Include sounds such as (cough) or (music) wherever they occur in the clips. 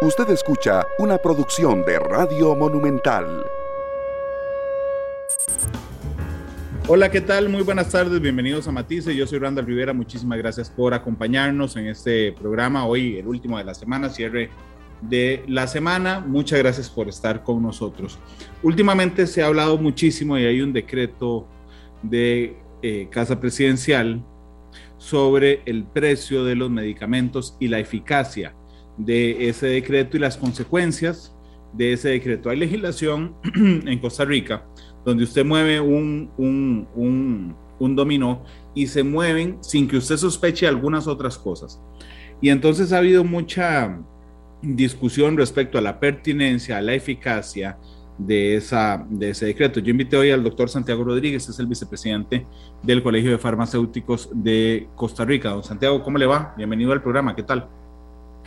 Usted escucha una producción de Radio Monumental. Hola, ¿qué tal? Muy buenas tardes, bienvenidos a Matice. Yo soy Randall Rivera, muchísimas gracias por acompañarnos en este programa. Hoy, el último de la semana, cierre de la semana. Muchas gracias por estar con nosotros. Últimamente se ha hablado muchísimo y hay un decreto de eh, Casa Presidencial sobre el precio de los medicamentos y la eficacia de ese decreto y las consecuencias de ese decreto. Hay legislación (clears throat) en Costa Rica donde usted mueve un, un, un, dominó y se mueven sin que usted sospeche algunas otras cosas. Y entonces ha habido mucha discusión respecto a la pertinencia, a la eficacia de, esa, de ese decreto. Yo invité hoy al doctor Santiago Rodríguez, es el vicepresidente del Colegio de Farmacéuticos de Costa Rica. Don Santiago, ¿cómo le va? Bienvenido al programa, ¿qué tal?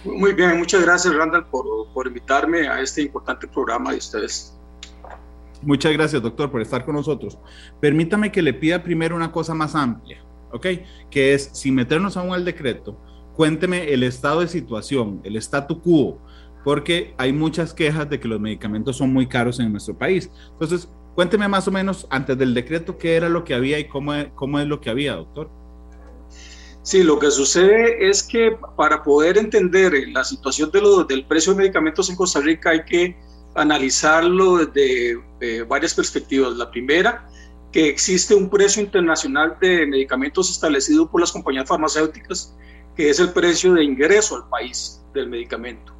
Muy bien, muchas gracias Randall por, por invitarme a este importante programa de ustedes. Muchas gracias, doctor, por estar con nosotros. Permítame que le pida primero una cosa más amplia, ¿ok? Que es, sin meternos aún al decreto, cuénteme el estado de situación, el statu quo, porque hay muchas quejas de que los medicamentos son muy caros en nuestro país. Entonces, cuénteme más o menos antes del decreto qué era lo que había y cómo, cómo es lo que había, doctor. Sí, lo que sucede es que para poder entender la situación de lo, del precio de medicamentos en Costa Rica hay que analizarlo desde eh, varias perspectivas. La primera, que existe un precio internacional de medicamentos establecido por las compañías farmacéuticas, que es el precio de ingreso al país del medicamento.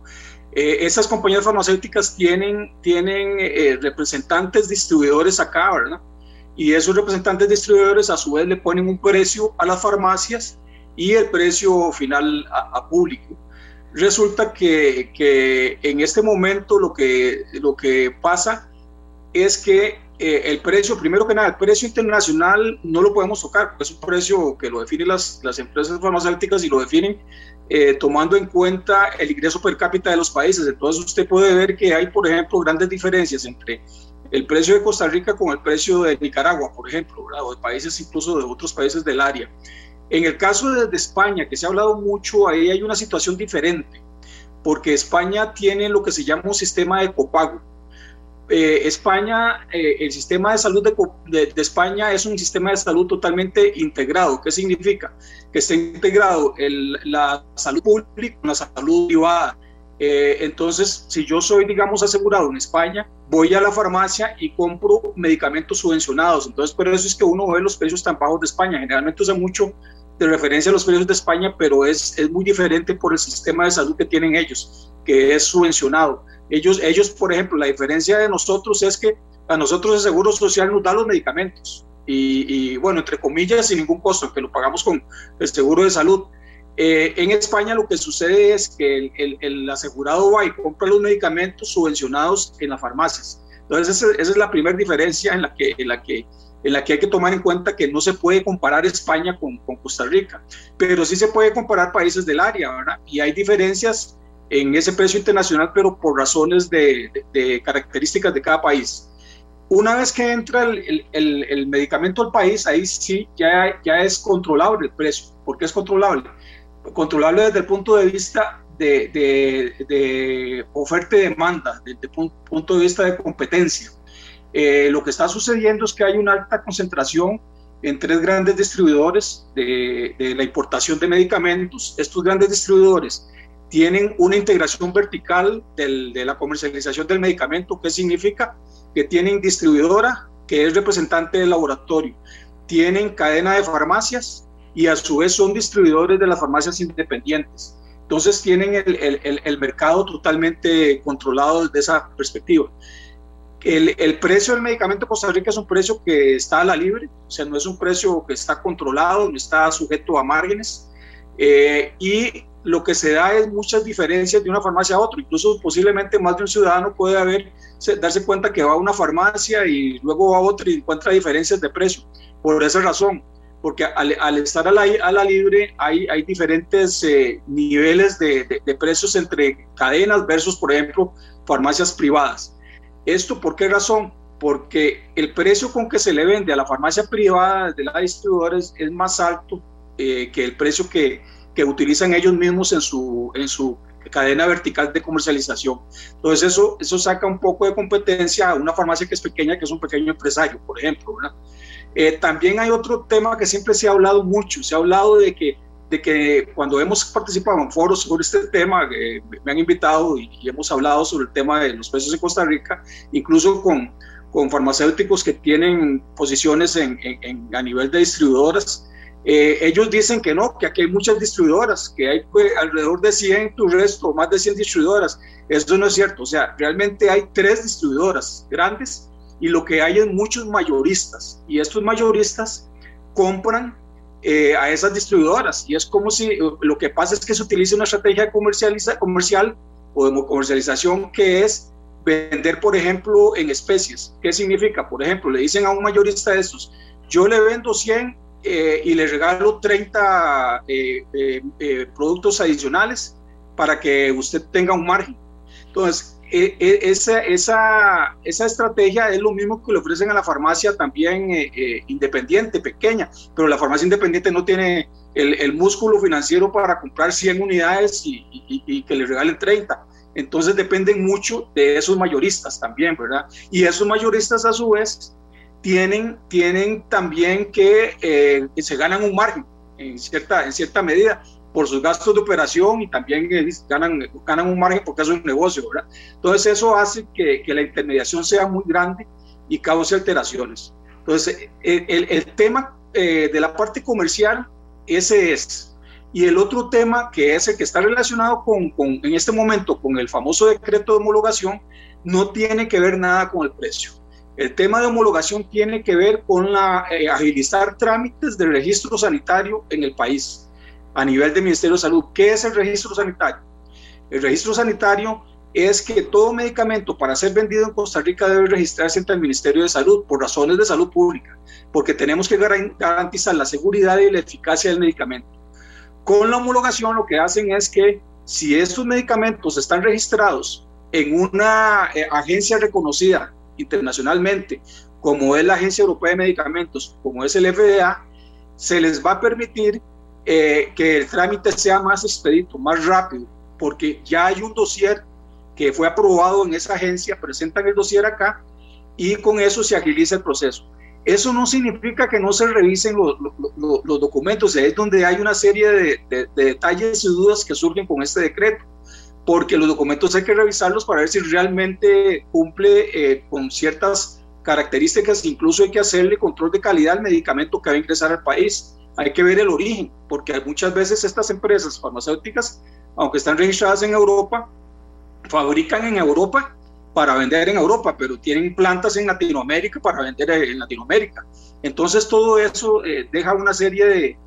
Eh, esas compañías farmacéuticas tienen, tienen eh, representantes distribuidores acá, ¿verdad? Y esos representantes distribuidores a su vez le ponen un precio a las farmacias y el precio final a, público. Resulta que, que, en este momento lo que, lo que pasa es que eh, el precio, primero que nada, el precio internacional no lo podemos tocar, porque es un precio que lo definen las, las empresas farmacéuticas y lo definen eh, tomando en cuenta el ingreso per cápita de los países. Entonces usted puede ver que hay, por ejemplo, grandes diferencias entre el precio de Costa Rica con el precio de Nicaragua, por ejemplo, o de países incluso de otros países del área. En el caso de, España, que se ha hablado mucho, ahí hay una situación diferente, porque España tiene lo que se llama un sistema de copago. Eh, España, eh, el sistema de salud de, España es un sistema de salud totalmente integrado. ¿Qué significa? Que está integrado la salud pública con la salud privada. Eh, entonces, si yo soy, digamos, asegurado en España, voy a la farmacia y compro medicamentos subvencionados. Entonces, por eso es que uno ve los precios tan bajos de España. Generalmente usa mucho de referencia a los precios de España, pero es, es muy diferente por el sistema de salud que tienen ellos, que es subvencionado. Ellos, ellos, por ejemplo, la diferencia de nosotros es que a nosotros el Seguro Social nos da los medicamentos y, bueno, entre comillas, sin ningún costo, que lo pagamos con el seguro de salud. Eh, en España lo que sucede es que el, el, asegurado va y compra los medicamentos subvencionados en las farmacias. Entonces esa, esa es la primera diferencia en la que, en la que en la que hay que tomar en cuenta que no se puede comparar España con, con, Costa Rica, pero sí se puede comparar países del área, ¿verdad? Y hay diferencias en ese precio internacional, pero por razones de, de, características de cada país. Una vez que entra el, el, el, medicamento al país, ahí sí ya, ya es controlable el precio. ¿Por qué es controlable? Controlable desde el punto de vista de, de oferta y demanda, desde el punto de vista de competencia eh, lo que está sucediendo es que hay una alta concentración en tres grandes distribuidores de, la importación de medicamentos. Estos grandes distribuidores tienen una integración vertical de la comercialización del medicamento. ¿Qué significa? Que tienen distribuidora, que es representante del laboratorio, tienen cadena de farmacias y a su vez son distribuidores de las farmacias independientes. Entonces tienen el, el mercado totalmente controlado desde esa perspectiva. El, el, precio del medicamento en Costa Rica es un precio que está a la libre, o sea, no es un precio que está controlado, no está sujeto a márgenes. Eh, y lo que se da es muchas diferencias de una farmacia a otra. Incluso posiblemente más de un ciudadano puede haber, darse cuenta que va a una farmacia y luego va a otra y encuentra diferencias de precio. Por esa razón, porque al, al estar a la, a la, libre hay, hay diferentes eh, niveles de, de, de precios entre cadenas versus, por ejemplo, farmacias privadas. ¿Esto por qué razón? Porque el precio con que se le vende a la farmacia privada de la distribuidora es, más alto eh, que el precio que, que utilizan ellos mismos en su, en su cadena vertical de comercialización. Entonces eso, eso saca un poco de competencia a una farmacia que es pequeña, que es un pequeño empresario, por ejemplo. Eh, también hay otro tema que siempre se ha hablado mucho, se ha hablado de que, de que cuando hemos participado en foros sobre este tema, eh, me han invitado y, hemos hablado sobre el tema de los precios en Costa Rica, incluso con, con farmacéuticos que tienen posiciones en, en, a nivel de distribuidoras, eh, ellos dicen que no, que aquí hay muchas distribuidoras, que hay pues, alrededor de 100 tu resto, más de 100 distribuidoras. Eso no es cierto. O sea, realmente hay tres distribuidoras grandes y lo que hay es muchos mayoristas. Y estos mayoristas compran eh, a esas distribuidoras. Y es como si lo que pasa es que se utiliza una estrategia comercializa, comercial o de comercialización que es vender, por ejemplo, en especies. ¿Qué significa? Por ejemplo, le dicen a un mayorista de estos, yo le vendo 100 eh, y le regalo 30 eh, eh, productos adicionales para que usted tenga un margen. Entonces, esa, esa, esa, estrategia es lo mismo que le ofrecen a la farmacia también independiente, pequeña, pero la farmacia independiente no tiene el, el músculo financiero para comprar 100 unidades y, y que le regalen 30. Entonces dependen mucho de esos mayoristas también, ¿verdad? Y esos mayoristas a su vez tienen, tienen también que, eh, se ganan un margen en cierta, en cierta medida por sus gastos de operación y también eh, ganan, ganan un margen porque es un negocio, ¿verdad? Entonces eso hace que, que la intermediación sea muy grande y cause alteraciones. Entonces el, el, tema eh, de la parte comercial, ese es. Y el otro tema, que es el que está relacionado con, con, en este momento con el famoso decreto de homologación, no tiene que ver nada con el precio. El tema de homologación tiene que ver con la, eh, agilizar trámites de registro sanitario en el país a nivel del Ministerio de Salud. ¿Qué es el registro sanitario? El registro sanitario es que todo medicamento para ser vendido en Costa Rica debe registrarse ante el Ministerio de Salud por razones de salud pública, porque tenemos que garantizar la seguridad y la eficacia del medicamento. Con la homologación lo que hacen es que si estos medicamentos están registrados en una eh, agencia reconocida internacionalmente, como es la Agencia Europea de Medicamentos, como es el FDA, se les va a permitir eh, que el trámite sea más expedito, más rápido, porque ya hay un dossier que fue aprobado en esa agencia, presentan el dossier acá y con eso se agiliza el proceso. Eso no significa que no se revisen los, los, documentos, es donde hay una serie de, de, detalles y dudas que surgen con este decreto porque los documentos hay que revisarlos para ver si realmente cumple eh, con ciertas características, incluso hay que hacerle control de calidad al medicamento que va a ingresar al país. Hay que ver el origen, porque muchas veces estas empresas farmacéuticas, aunque están registradas en Europa, fabrican en Europa para vender en Europa, pero tienen plantas en Latinoamérica para vender en Latinoamérica. Entonces todo eso eh, deja una serie de,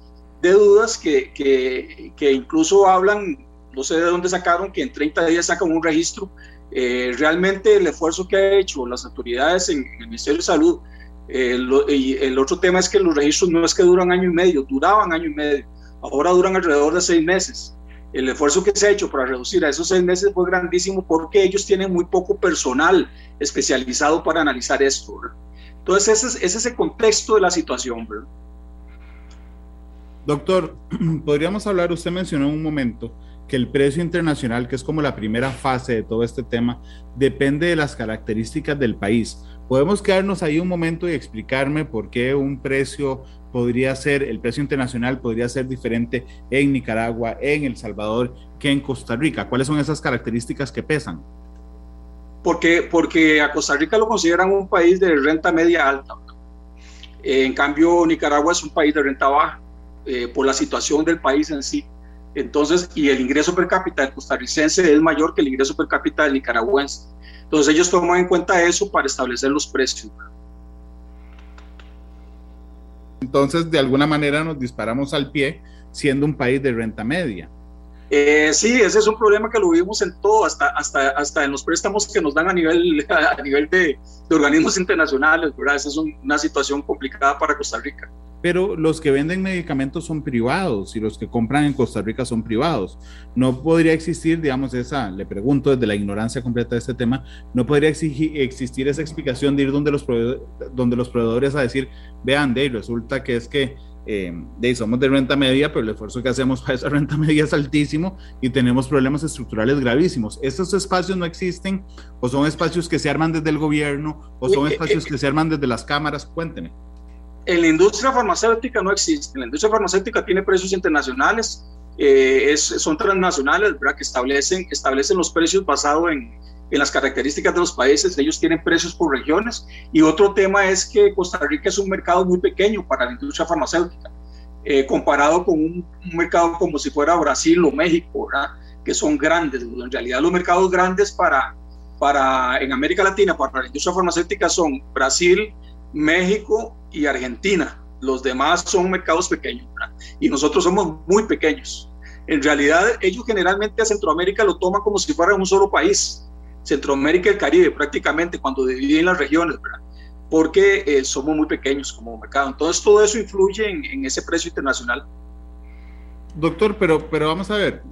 de dudas que, que, que, incluso hablan no sé de dónde sacaron que en 30 días sacan un registro. Eh, realmente el esfuerzo que ha hecho las autoridades en, el Ministerio de Salud, eh, y el otro tema es que los registros no es que duran año y medio, duraban año y medio, ahora duran alrededor de seis meses. El esfuerzo que se ha hecho para reducir a esos seis meses fue grandísimo porque ellos tienen muy poco personal especializado para analizar esto. Entonces ese es, ese es el contexto de la situación. ¿verdad? Doctor, (clears throat) podríamos hablar, usted mencionó un momento que el precio internacional, que es como la primera fase de todo este tema, depende de las características del país. Podemos quedarnos ahí un momento y explicarme por qué un precio podría ser, el precio internacional podría ser diferente en Nicaragua, en El Salvador, que en Costa Rica. ¿Cuáles son esas características que pesan? Porque, porque a Costa Rica lo consideran un país de renta media alta. En cambio, Nicaragua es un país de renta baja eh, por la situación del país en sí. Entonces, y el ingreso per cápita del costarricense es mayor que el ingreso per cápita del nicaragüense. Entonces, ellos toman en cuenta eso para establecer los precios. Entonces, de alguna manera nos disparamos al pie siendo un país de renta media. Eh, sí, ese es un problema que lo vimos en todo, hasta, hasta, hasta en los préstamos que nos dan a nivel, (laughs) a nivel de, de organismos internacionales, ¿verdad? Esa es una situación complicada para Costa Rica pero los que venden medicamentos son privados y los que compran en Costa Rica son privados. No podría existir, digamos, esa, le pregunto desde la ignorancia completa de este tema, no podría existir esa explicación de ir donde los, proveedores, donde los proveedores a decir, vean, de resulta que es que de, somos de renta media, pero el esfuerzo que hacemos para esa renta (laughs) media es altísimo y tenemos problemas estructurales gravísimos. ¿Estos espacios no existen o son espacios que se arman desde el gobierno o son espacios que se arman desde las cámaras? Cuénteme. En la industria farmacéutica no existe. La industria farmacéutica tiene precios internacionales, es, son transnacionales, ¿verdad? que establecen, establecen los precios basados en, en las características de los países, ellos tienen precios por regiones. Y otro tema es que Costa Rica es un mercado muy pequeño para la industria farmacéutica, eh, comparado con un, mercado como si fuera Brasil o México, que son grandes. En realidad los mercados grandes para, para, en América Latina para la industria farmacéutica son Brasil, México y Argentina. Los demás son mercados pequeños y nosotros somos muy pequeños. En realidad ellos generalmente a Centroamérica lo toman como si fuera un solo país Centroamérica y el Caribe prácticamente cuando dividen las regiones, ¿verdad? porque eh, somos muy pequeños como mercado. Entonces todo eso influye en, ese precio internacional. Doctor, pero, pero vamos a ver,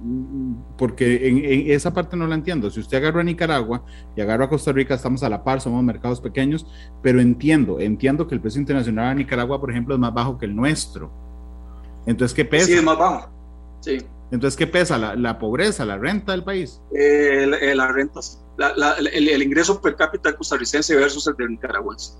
porque en, esa parte no la entiendo. Si usted agarra a Nicaragua y agarra a Costa Rica, estamos a la par, somos mercados pequeños, pero entiendo, entiendo que el precio internacional a Nicaragua, por ejemplo, es más bajo que el nuestro. Entonces, ¿qué pesa? Sí, es más bajo. Sí. Entonces, ¿qué pesa? ¿La, pobreza, la renta del país? Eh, eh, la, renta, el, ingreso per cápita costarricense versus el de nicaragüense.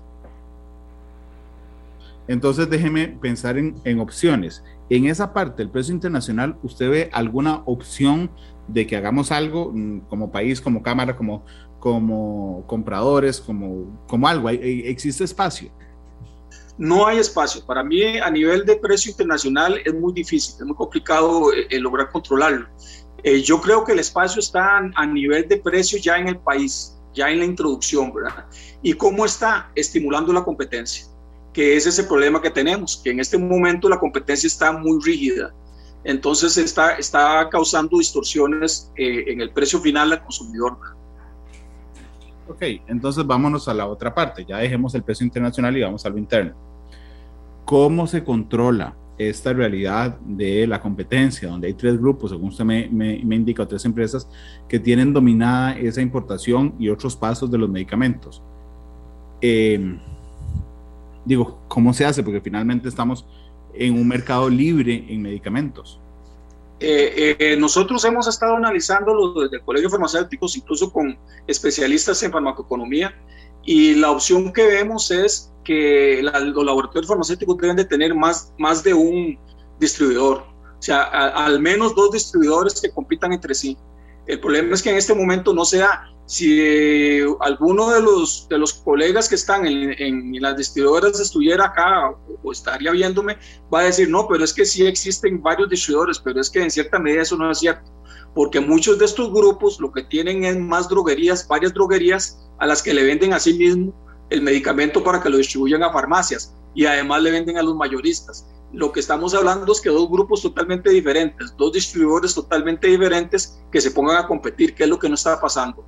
Entonces, déjeme pensar en, en, opciones. En esa parte, el precio internacional, ¿usted ve alguna opción de que hagamos algo mm, como país, como cámara, como, como compradores, como, como algo? ¿Existe espacio? no hay espacio. Para mí, a nivel de precio internacional, es muy difícil, es muy complicado eh, lograr controlarlo. Eh, yo creo que el espacio está a nivel de precio ya en el país, ya en la introducción, ¿verdad? ¿Y cómo está estimulando la competencia? Que es ese problema que tenemos, que en este momento la competencia está muy rígida. Entonces está, está causando distorsiones eh, en el precio final al consumidor. Ok, entonces vámonos a la otra parte. Ya dejemos el precio internacional y vamos a lo interno. ¿Cómo se controla esta realidad de la competencia, donde hay tres grupos, según usted me, me, indica, o tres empresas que tienen dominada esa importación y otros pasos de los medicamentos? Eh, digo, ¿cómo se hace? Porque finalmente estamos en un mercado libre en medicamentos. Eh, eh, nosotros hemos estado analizándolo desde el Colegio Farmacéuticos, incluso con especialistas en farmacoeconomía, y la opción que vemos es que los laboratorios farmacéuticos deben de tener más, más de un distribuidor, o sea, al menos dos distribuidores que compitan entre sí. El problema es que en este momento no se da si eh, alguno de los, de los colegas que están en, las distribuidoras estuviera acá o, estaría viéndome, va a decir, no, pero es que sí existen varios distribuidores, pero es que en cierta medida eso no es cierto, porque muchos de estos grupos lo que tienen es más droguerías, varias droguerías a las que le venden a sí mismo el medicamento para que lo distribuyan a farmacias y además le venden a los mayoristas. Lo que estamos hablando es que dos grupos totalmente diferentes, dos distribuidores totalmente diferentes que se pongan a competir, que es lo que no está pasando.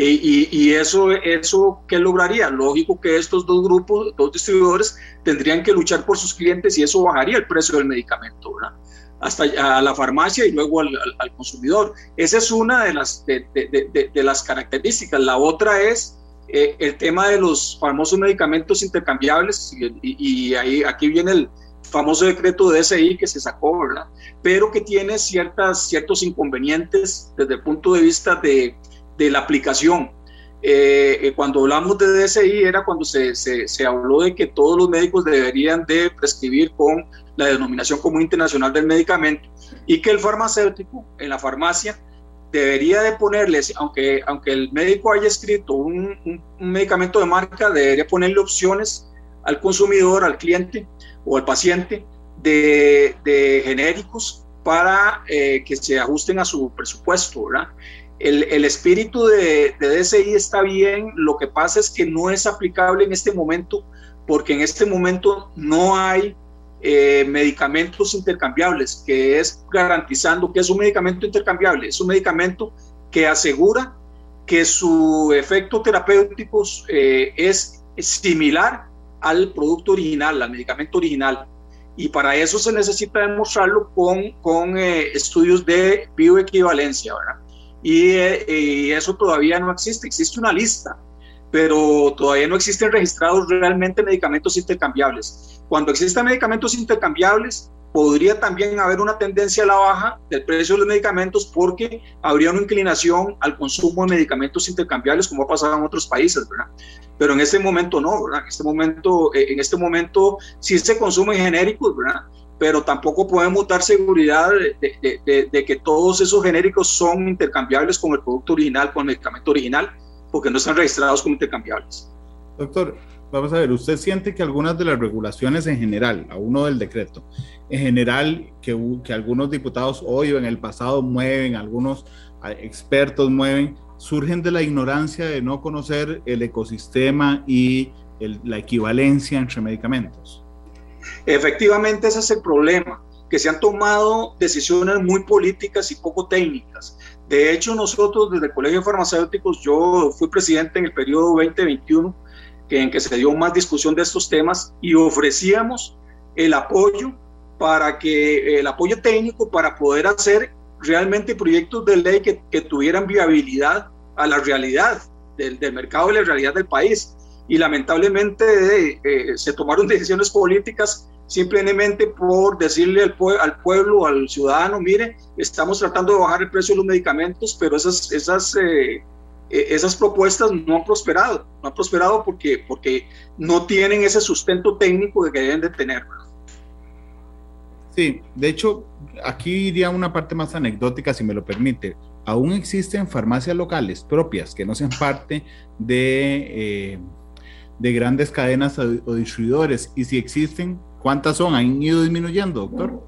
Y, eso, eso, ¿qué lograría? Lógico que estos dos grupos, dos distribuidores, tendrían que luchar por sus clientes y eso bajaría el precio del medicamento, ¿verdad? hasta a la farmacia y luego al, consumidor. Esa es una de las, de, de, de, las características. La otra es eh, el tema de los famosos medicamentos intercambiables y, y, ahí, aquí viene el famoso decreto de DSI que se sacó, ¿verdad? Pero que tiene ciertas, ciertos inconvenientes desde el punto de vista de, de la aplicación. Eh, eh, cuando hablamos de DSI era cuando se, se, habló de que todos los médicos deberían de prescribir con la denominación común internacional del medicamento y que el farmacéutico en la farmacia debería de ponerles, aunque, aunque el médico haya escrito un, un, medicamento de marca, debería ponerle opciones al consumidor, al cliente o al paciente de, de genéricos para eh, que se ajusten a su presupuesto, ¿verdad? El, espíritu de, DSI está bien, lo que pasa es que no es aplicable en este momento porque en este momento no hay eh, medicamentos intercambiables, que es garantizando que es un medicamento intercambiable, es un medicamento que asegura que su efecto terapéutico eh, es similar al producto original, al medicamento original. Y para eso se necesita demostrarlo con, con eh, estudios de bioequivalencia, ¿verdad? Y, eso todavía no existe. Existe una lista pero todavía no existen registrados realmente medicamentos intercambiables. Cuando existan medicamentos intercambiables, podría también haber una tendencia a la baja del precio de los medicamentos porque habría una inclinación al consumo de medicamentos intercambiables como ha pasado en otros países, ¿verdad? Pero en este momento no, ¿verdad? En este momento, eh, en este momento sí se consumen genéricos, ¿verdad? Pero tampoco podemos dar seguridad de, de, de, que todos esos genéricos son intercambiables con el producto original, con el medicamento original porque no están registrados como intercambiables. Doctor, vamos a ver, ¿usted siente que algunas de las regulaciones en general, a uno del decreto, en general que, que algunos diputados hoy o en el pasado mueven, algunos expertos mueven, surgen de la ignorancia de no conocer el ecosistema y el, la equivalencia entre medicamentos? Efectivamente, ese es el problema, que se han tomado decisiones muy políticas y poco técnicas. De hecho, nosotros desde el Colegio de Farmacéuticos, yo fui presidente en el periodo 2021, que, en que se dio más discusión de estos temas y ofrecíamos el apoyo para que, el apoyo técnico para poder hacer realmente proyectos de ley que, que tuvieran viabilidad a la realidad del, del, mercado y la realidad del país. Y lamentablemente eh, se tomaron decisiones políticas simplemente por decirle al, al, pueblo, al ciudadano, mire, estamos tratando de bajar el precio de los medicamentos, pero esas, esas, eh, eh, esas propuestas no han prosperado, no han prosperado porque, porque no tienen ese sustento técnico que deben de tener. Sí, de hecho, aquí iría una parte más anecdótica, si me lo permite. Aún existen farmacias locales propias que no sean parte de, eh, de grandes cadenas o, distribuidores, y si existen, ¿Cuántas son? ¿Han ido disminuyendo, doctor?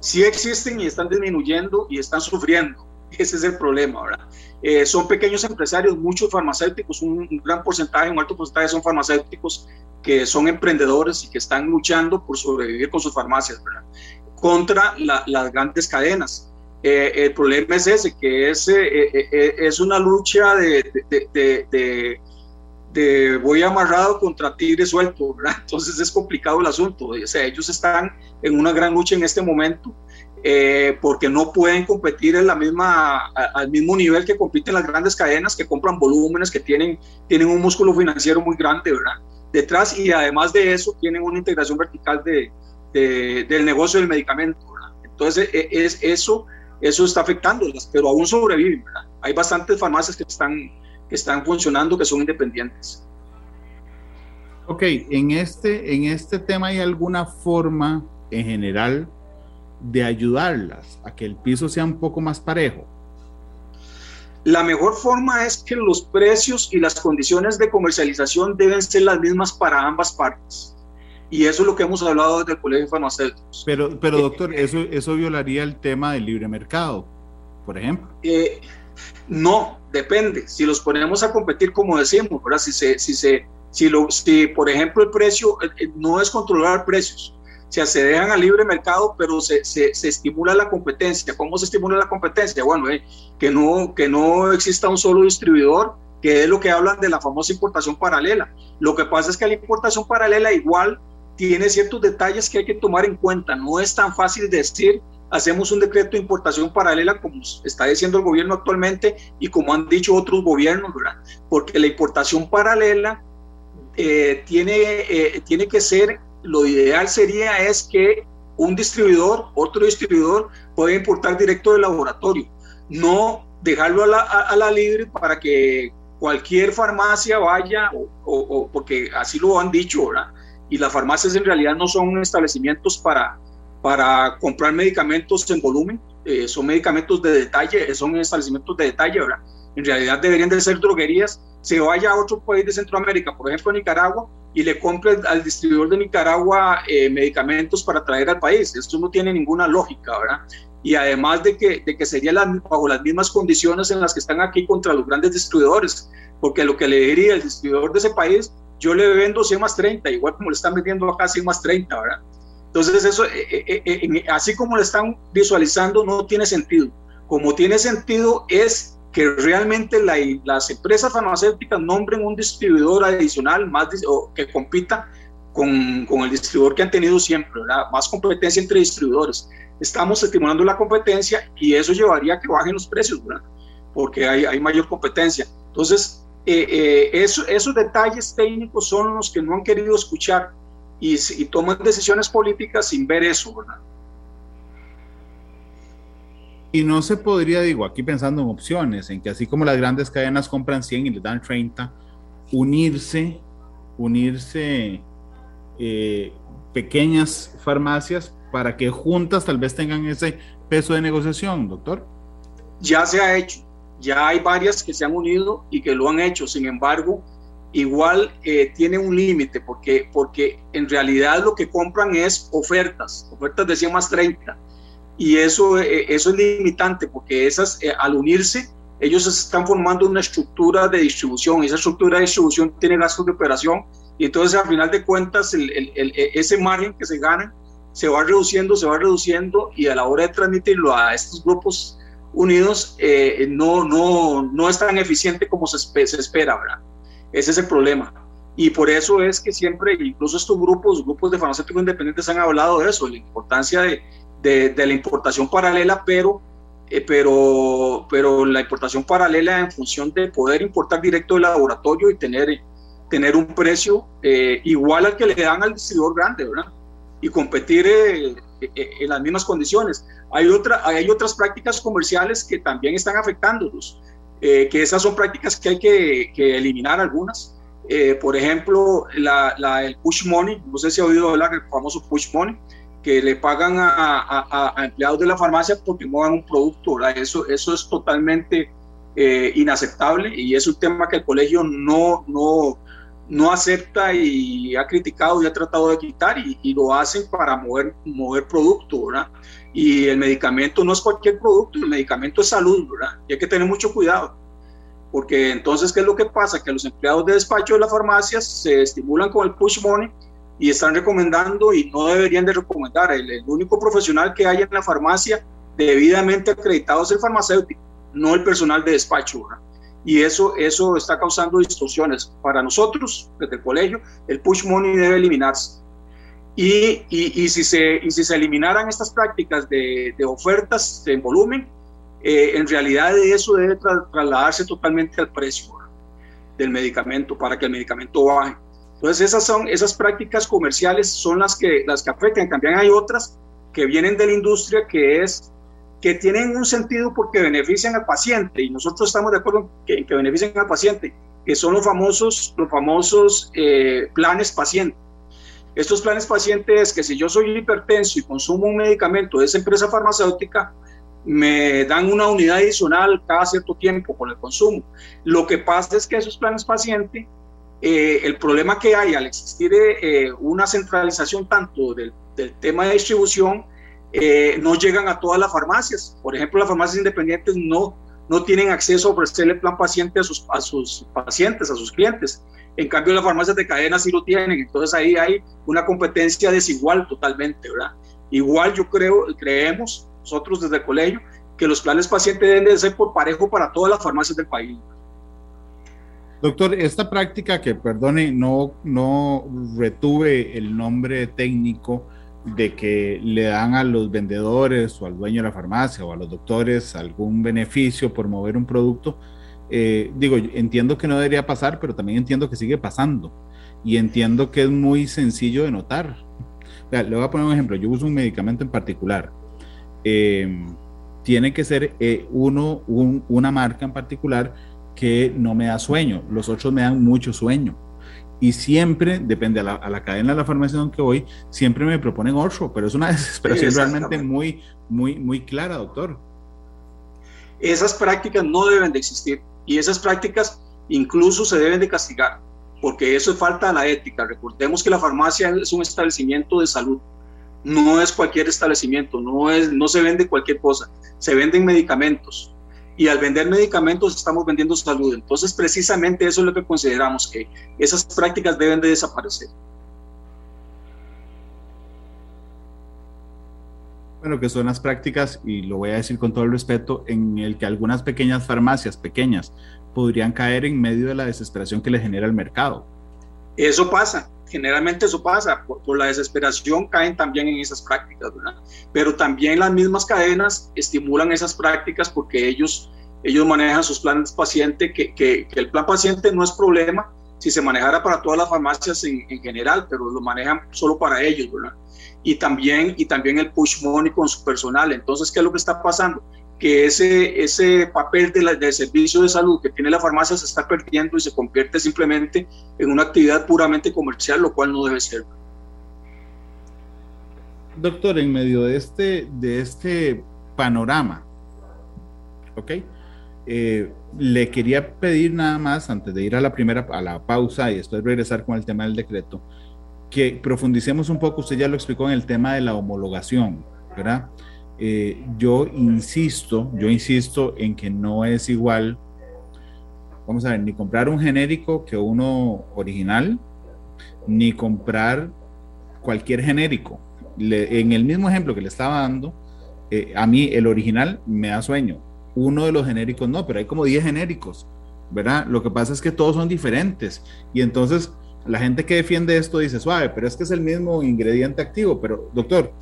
Sí existen y están disminuyendo y están sufriendo. Ese es el problema, ¿verdad? Eh, son pequeños empresarios, muchos farmacéuticos, un, gran porcentaje, un alto porcentaje son farmacéuticos que son emprendedores y que están luchando por sobrevivir con sus farmacias, ¿verdad? Contra la, las grandes cadenas. Eh, el problema es ese, que es, eh, es una lucha de de voy amarrado contra tigre suelto, ¿verdad? (laughs) Entonces es complicado el asunto. O sea, ellos están en una gran lucha en este momento eh, porque no pueden competir en la misma, al mismo nivel que compiten las grandes cadenas que compran volúmenes, que tienen, tienen un músculo financiero muy grande, ¿verdad? Detrás y además de eso tienen una integración vertical de, de, del negocio del medicamento, ¿verdad? Entonces e, es, eso, eso está afectándolas, pero aún sobreviven, ¿verdad? Hay bastantes farmacias que están que están funcionando, que son independientes. Ok, en este, en este tema hay alguna forma en general de ayudarlas a que el piso sea un poco más parejo. La mejor forma es que los precios y las condiciones de comercialización deben ser las mismas para ambas partes. Y eso es lo que hemos hablado desde el Colegio de Farmacéuticos. Pero, pero doctor, eso, eso violaría el tema del libre mercado, por ejemplo. Eh, no, depende. Si los ponemos a competir, como decimos, ¿verdad? Si, se, si, se, si, lo, si por ejemplo, el precio eh, eh, no es controlar precios, o sea, se dejan al libre mercado, pero se, se, se, estimula la competencia. ¿Cómo se estimula la competencia? Bueno, eh, que, no, que no exista un solo distribuidor, que es lo que hablan de la famosa importación paralela. Lo que pasa es que la importación paralela igual tiene ciertos detalles que hay que tomar en cuenta. No es tan fácil decir hacemos un decreto de importación paralela, como está diciendo el gobierno actualmente y como han dicho otros gobiernos, ¿verdad? Porque la importación paralela eh, tiene, eh, tiene que ser, lo ideal sería es que un distribuidor, otro distribuidor, pueda importar directo del laboratorio, no dejarlo a la, a, a la libre para que cualquier farmacia vaya, o, o, o, porque así lo han dicho, ¿verdad? Y las farmacias en realidad no son establecimientos para, para comprar medicamentos en volumen, eh, son medicamentos de detalle, son establecimientos de detalle, ¿verdad? En realidad deberían de ser droguerías, se vaya a otro país de Centroamérica, por ejemplo Nicaragua, y le compre al distribuidor de Nicaragua eh, medicamentos para traer al país. Esto no tiene ninguna lógica, ¿verdad? Y además de que, de que sería bajo las mismas condiciones en las que están aquí contra los grandes distribuidores, porque lo que le diría el distribuidor de ese país, yo le vendo 100 más 30, igual como le están vendiendo acá 100 más 30, ¿verdad? Entonces, eso, eh, eh, eh, así como lo están visualizando, no tiene sentido. Como tiene sentido es que realmente la, las empresas farmacéuticas nombren un distribuidor adicional más que compita con, con, el distribuidor que han tenido siempre, ¿verdad? más competencia entre distribuidores. Estamos estimulando la competencia y eso llevaría a que bajen los precios, ¿verdad? porque hay, hay mayor competencia. Entonces, esos detalles técnicos son los que no han querido escuchar y, y toman decisiones políticas sin ver eso, ¿verdad? Y no se podría, digo, aquí pensando en opciones, en que así como las grandes cadenas compran 100 y les dan 30, unirse, unirse eh, pequeñas farmacias para que juntas tal vez tengan ese peso de negociación, doctor. Ya se ha hecho, ya hay varias que se han unido y que lo han hecho, sin embargo, igual eh, tiene un límite porque, porque en realidad lo que compran es ofertas, ofertas de 100 más 30 y eso, eh, eso es limitante porque esas, eh, al unirse, ellos están formando una estructura de distribución esa estructura de distribución tiene gastos de operación y entonces al final de cuentas el, el, ese margen que se gana se va reduciendo, se va reduciendo y a la hora de transmitirlo a estos grupos unidos eh, no, no, no es tan eficiente como se, se espera, ¿verdad? Ese es el problema. Y por eso es que siempre, incluso estos grupos, grupos de farmacéuticos independientes han hablado de eso, la importancia de, de, la importación paralela, pero, eh, pero, pero la importación paralela en función de poder importar directo del laboratorio y tener, tener un precio eh, igual al que le dan al distribuidor grande, ¿verdad? Y competir eh, en las mismas condiciones. Hay, otra, hay otras prácticas comerciales que también están afectándolos, que esas son prácticas que hay que, que eliminar algunas. por ejemplo, la, la, el push money, no sé si ha oído hablar del famoso push money, que le pagan a, empleados de la farmacia porque muevan un producto, Eso, eso es totalmente eh, inaceptable y es un tema que el colegio no, no, no acepta y ha criticado y ha tratado de quitar y, lo hacen para mover, mover producto, ¿verdad? Y el medicamento no es cualquier producto, el medicamento es salud, ¿verdad? Y hay que tener mucho cuidado. Porque entonces, ¿qué es lo que pasa? Que los empleados de despacho de las farmacias se estimulan con el push money y están recomendando y no deberían de recomendar. El, único profesional que hay en la farmacia debidamente acreditado es el farmacéutico, no el personal de despacho. Y eso, eso está causando distorsiones. Para nosotros, desde el colegio, el push money debe eliminarse. Y, y, y si, se, y si se eliminaran estas prácticas de, de ofertas en volumen, eh, en realidad eso debe trasladarse totalmente al precio del medicamento para que el medicamento baje. Entonces esas son esas prácticas comerciales son las que las que afectan. También hay otras que vienen de la industria que es que tienen un sentido porque benefician al paciente y nosotros estamos de acuerdo en que, benefician al paciente, que son los famosos los famosos eh, planes paciente. Estos planes pacientes es que si yo soy hipertenso y consumo un medicamento de esa empresa farmacéutica, me dan una unidad adicional cada cierto tiempo con el consumo. Lo que pasa es que esos planes paciente eh, el problema que hay al existir eh, una centralización tanto del, tema de distribución, eh, no llegan a todas las farmacias. Por ejemplo, las farmacias independientes no, no tienen acceso a ofrecerle plan paciente a sus, a sus pacientes, a sus clientes. En cambio, las farmacias de cadena sí lo tienen. Entonces ahí hay una competencia desigual totalmente, ¿verdad? Igual yo creo, creemos nosotros desde el colegio que los planes pacientes deben de ser por parejo para todas las farmacias del país. Doctor, esta práctica que, perdone, no, no retuve el nombre técnico de que le dan a los vendedores o al dueño de la farmacia o a los doctores algún beneficio por mover un producto, eh, digo, entiendo que no debería pasar, pero también entiendo que sigue pasando y entiendo que es muy sencillo de notar. le voy a poner un ejemplo, yo uso un medicamento en particular. Eh, tiene que ser eh, uno, una marca en particular que no me da sueño, los otros me dan mucho sueño. Y siempre, depende a la, cadena de la farmacia en que voy, siempre me proponen otro, pero es una (laughs) desesperación realmente muy, muy, muy clara, doctor. Esas prácticas no deben de existir y esas prácticas incluso se deben de castigar, porque eso es falta de la ética. Recordemos que la farmacia es un establecimiento de salud, no es cualquier establecimiento, no, es, no se vende cualquier cosa, se venden medicamentos, y al vender medicamentos estamos vendiendo salud. Entonces, precisamente eso es lo que consideramos que esas prácticas deben de desaparecer. Bueno, que son las prácticas, y lo voy a decir con todo el respeto, en el que algunas pequeñas farmacias, pequeñas, podrían caer en medio de la desesperación que le genera el mercado. Eso pasa, generalmente eso pasa, por, la desesperación caen también en esas prácticas, ¿verdad? Pero también las mismas cadenas estimulan esas prácticas porque ellos ellos manejan sus planes paciente, que, que, el plan paciente no es problema si se manejara para todas las farmacias en, en, general, pero lo manejan solo para ellos, ¿verdad? Y también, y también el push money con su personal. Entonces, ¿qué es lo que está pasando? Que ese, ese papel de la, del servicio de salud que tiene la farmacia se está perdiendo y se convierte simplemente en una actividad puramente comercial, lo cual no debe ser. Doctor, en medio de este, de este panorama, ¿ok? Eh, le quería pedir nada más, antes de ir a la primera, a la pausa y después regresar con el tema del decreto, que profundicemos un poco, usted ya lo explicó en el tema de la homologación, ¿verdad? Eh, yo insisto, yo insisto en que no es igual, vamos a ver, ni comprar un genérico que uno original, ni comprar cualquier genérico. en el mismo ejemplo que le estaba dando, eh, a mí el original me da sueño, uno de los genéricos no, pero hay como 10 genéricos, ¿verdad? Lo que pasa es que todos son diferentes y entonces la gente que defiende esto dice, suave, pero es que es el mismo ingrediente activo, pero doctor,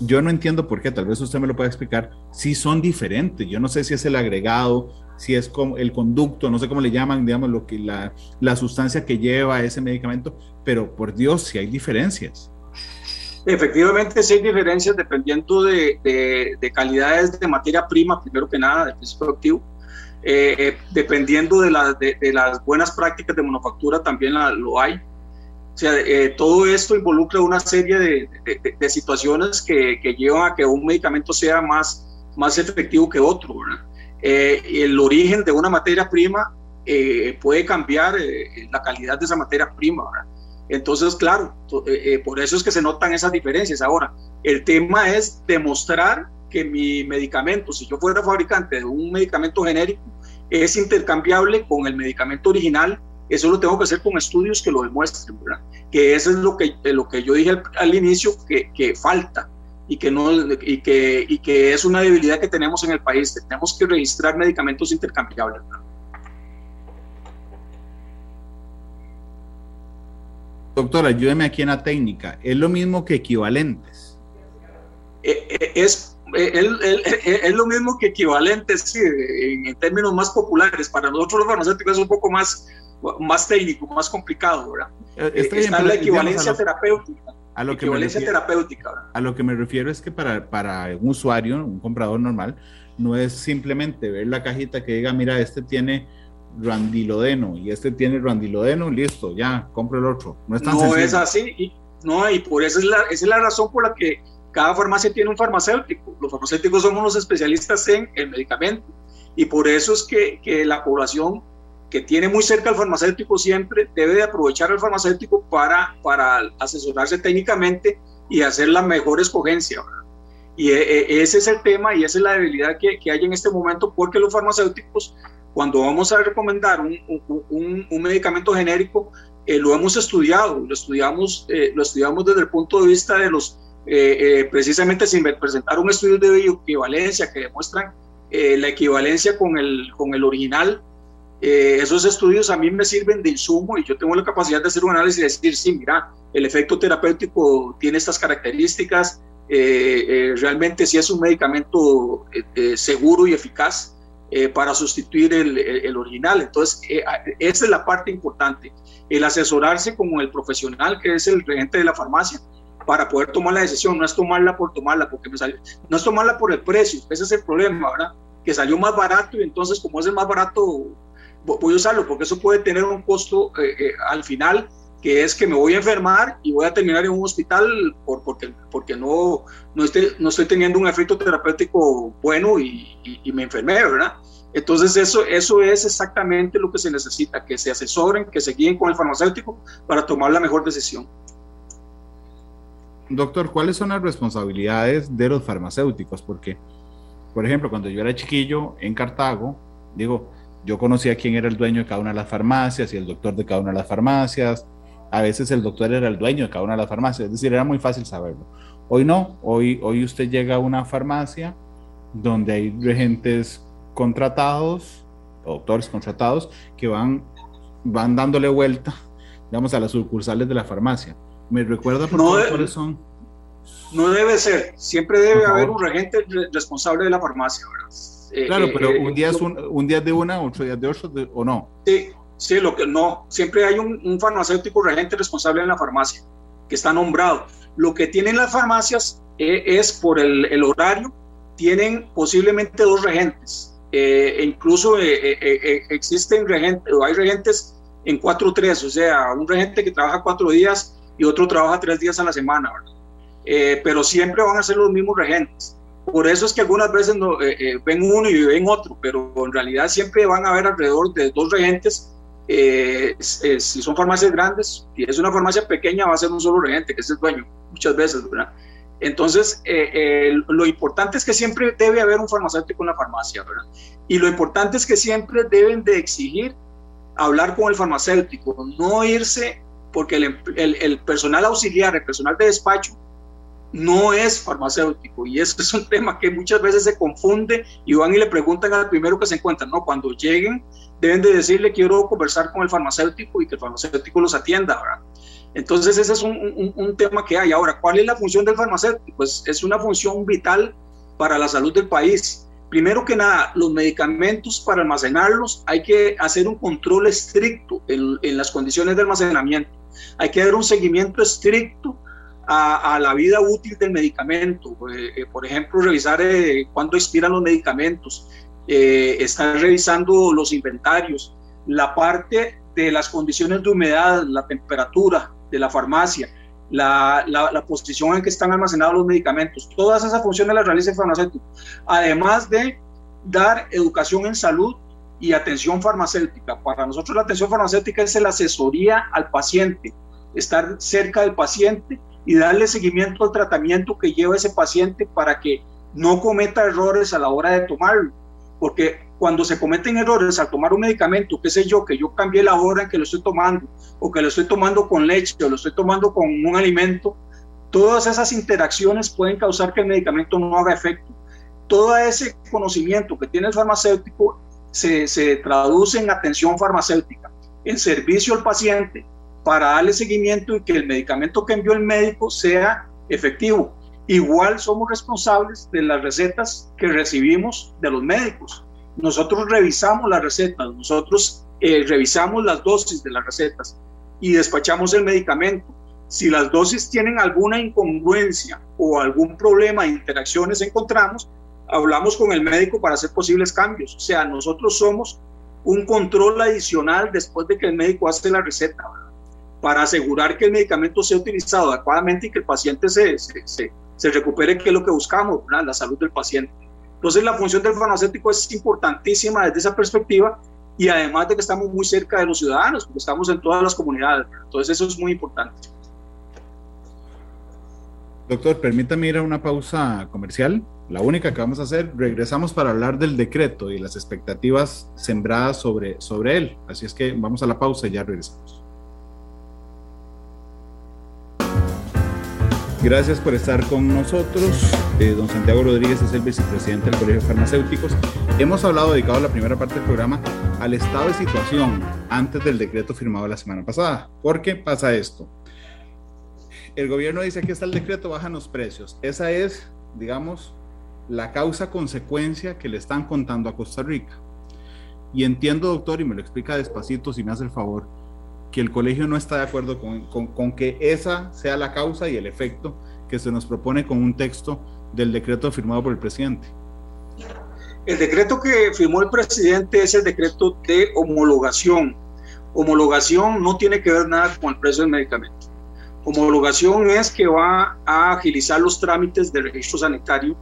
yo no entiendo por qué, tal vez usted me lo pueda explicar, si son diferentes, yo no sé si es el agregado, si es como el conducto, no sé cómo le llaman, digamos, lo que la, la sustancia que lleva ese medicamento, pero por Dios, si hay diferencias. Efectivamente, sí hay diferencias dependiendo de, de, calidades de materia prima, primero que nada, del principio activo. Eh, eh, dependiendo de, de, las buenas prácticas de manufactura, también lo hay. O sea, eh, todo esto involucra una serie de, situaciones que, que, llevan a que un medicamento sea más, más efectivo que otro. el origen de una materia prima puede cambiar la calidad de esa materia prima. ¿verdad? Entonces, claro, eh, eh, por eso es que se notan esas diferencias. Ahora, el tema es demostrar que mi medicamento, si yo fuera fabricante de un medicamento genérico, es intercambiable con el medicamento original. Eso lo tengo que hacer con estudios que lo demuestren, ¿verdad? Que eso es lo que, lo que yo dije al, inicio, que, que, falta y que, no, y, que, y que es una debilidad que tenemos en el país. Tenemos que registrar medicamentos intercambiables. ¿verdad? Doctora, ayúdeme aquí en la técnica. ¿Es lo mismo que equivalentes? Eh, eh, es, eh, es lo mismo que equivalentes, sí, en, términos más populares. Para nosotros los farmacéuticos es un poco más, más técnico, más complicado, ¿verdad? Está, la equivalencia terapéutica. A lo, que refiero, terapéutica, a lo que me refiero es que para, para un usuario, un comprador normal, no es simplemente ver la cajita que diga, mira, este tiene randilodeno y este tiene randilodeno, listo, ya, compro el otro. No es, no es así, y, no, y por eso es la, esa es la razón por la que cada farmacia tiene un farmacéutico. Los farmacéuticos somos los especialistas en el medicamento y por eso es que, que la población que tiene muy cerca al farmacéutico siempre debe de aprovechar al farmacéutico para, para asesorarse técnicamente y hacer la mejor escogencia. Y e, e, ese es el tema y esa es la debilidad que, que hay en este momento porque los farmacéuticos cuando vamos a recomendar un, un, un medicamento genérico, eh, lo hemos estudiado, lo estudiamos, eh, lo estudiamos desde el punto de vista de los, eh, precisamente sin presentar un estudio de bioequivalencia que demuestran la equivalencia con el, con el original. esos estudios a mí me sirven de insumo y yo tengo la capacidad de hacer un análisis y decir, sí, mira, el efecto terapéutico tiene estas características, realmente si es un medicamento seguro y eficaz. Eh, para sustituir el, el, original. Entonces, eh, esa es la parte importante, el asesorarse con el profesional que es el regente de la farmacia para poder tomar la decisión, no es tomarla por tomarla, porque me salió, no es tomarla por el precio, ese es el problema, ¿verdad? Que salió más barato y entonces como es el más barato, voy a usarlo, porque eso puede tener un costo eh, al final que es que me voy a enfermar y voy a terminar en un hospital por, porque, porque no, no, estoy, no estoy teniendo un efecto terapéutico bueno y, me enfermé, ¿verdad? Entonces eso, eso es exactamente lo que se necesita, que se asesoren, que se guíen con el farmacéutico para tomar la mejor decisión. Doctor, ¿cuáles son las responsabilidades de los farmacéuticos? Porque, por ejemplo, cuando yo era chiquillo en Cartago, digo, yo conocía quién era el dueño de cada una de las farmacias y el doctor de cada una de las farmacias, a veces el doctor era el dueño de cada una de las farmacias, es decir, era muy fácil saberlo. Hoy no, hoy, hoy usted llega a una farmacia donde hay regentes contratados, doctores contratados, que van, van dándole vuelta, digamos, a las sucursales de la farmacia. ¿Me recuerda por no cuáles son? No debe ser, siempre debe haber un regente responsable de la farmacia, ¿verdad? claro, pero un día es un, día de una, otro día de otro, ¿o no? Sí, sí, lo que no, siempre hay un, farmacéutico regente responsable en la farmacia que está nombrado. Lo que tienen las farmacias es por el, el horario, tienen posiblemente dos regentes. e incluso existen regentes, o hay regentes en 4-3, o sea, un regente que trabaja cuatro días y otro trabaja tres días a la semana, eh, pero siempre van a ser los mismos regentes. Por eso es que algunas veces no, eh, eh, ven uno y ven otro, pero en realidad siempre van a haber alrededor de dos regentes. Si son farmacias grandes, si es una farmacia pequeña, va a ser un solo regente, que es el dueño, muchas veces, ¿verdad? Entonces, lo importante es que siempre debe haber un farmacéutico en la farmacia, ¿verdad? Y lo importante es que siempre deben de exigir hablar con el farmacéutico, no irse porque el, personal auxiliar, el personal de despacho, no es farmacéutico y eso (laughs) es un tema que muchas veces se confunde y van y le preguntan al primero que se encuentran, no, cuando lleguen deben de decirle quiero conversar con el farmacéutico y que el farmacéutico los atienda, ¿verdad? Entonces ese es un, un, tema que hay. Ahora, ¿cuál es la función del farmacéutico? Pues es una función vital para la salud del país. Primero que nada, los medicamentos para almacenarlos hay que hacer un control estricto en, en las condiciones de almacenamiento hay que dar un seguimiento estricto a, la vida útil del medicamento. Eh, eh, por ejemplo, revisar eh, cuándo expiran los medicamentos, estar revisando los inventarios, la parte de las condiciones de humedad, la temperatura de la farmacia, la, la, posición en que están almacenados los medicamentos. Todas esas funciones las realiza el farmacéutico. Además de dar educación en salud y atención farmacéutica. Para nosotros la atención farmacéutica es la asesoría al paciente, estar cerca del paciente y darle seguimiento al tratamiento que lleva ese paciente para que no cometa errores a la hora de tomarlo. Porque cuando se cometen errores al tomar un medicamento, qué sé yo, que yo cambié la hora en que lo estoy tomando, o que lo estoy tomando con leche, o lo estoy tomando con un alimento, todas esas interacciones pueden causar que el medicamento no haga efecto. Todo ese conocimiento que tiene el farmacéutico se, traduce en atención farmacéutica, en servicio al paciente para darle seguimiento y que el medicamento que envió el médico sea efectivo. Igual somos responsables de las recetas que recibimos de los médicos. Nosotros revisamos las recetas, nosotros eh, revisamos las dosis de las recetas y despachamos el medicamento. Si las dosis tienen alguna incongruencia o algún problema de interacciones encontramos, hablamos con el médico para hacer posibles cambios. O sea, nosotros somos un control adicional después de que el médico hace la receta, para asegurar que el medicamento sea utilizado adecuadamente y que el paciente se, se, se, recupere, que es lo que buscamos, la salud del paciente. Entonces, la función del farmacéutico es importantísima desde esa perspectiva y además de que estamos muy cerca de los ciudadanos, porque estamos en todas las comunidades. Entonces, eso es muy importante. Doctor, permítame ir a una pausa comercial, la única que vamos a hacer. Regresamos para hablar del decreto y las expectativas sembradas sobre, sobre él. Así es que vamos a la pausa y ya regresamos. Gracias por estar con nosotros. Eh, don Santiago Rodríguez es el vicepresidente del Colegio de Farmacéuticos. Hemos hablado, dedicado la primera parte del programa, al estado de situación antes del decreto firmado la semana pasada. ¿Por qué pasa esto? el gobierno dice aquí está el decreto, bajan los precios. Esa es, digamos, la causa-consecuencia que le están contando a Costa Rica. Y entiendo, doctor, y me lo explica despacito si me hace el favor, que el colegio no está de acuerdo con, con, que esa sea la causa y el efecto que se nos propone con un texto del decreto firmado por el presidente. El decreto que firmó el presidente es el decreto de homologación. Homologación no tiene que ver nada con el precio del medicamento. Homologación es que va a agilizar los trámites de registro sanitario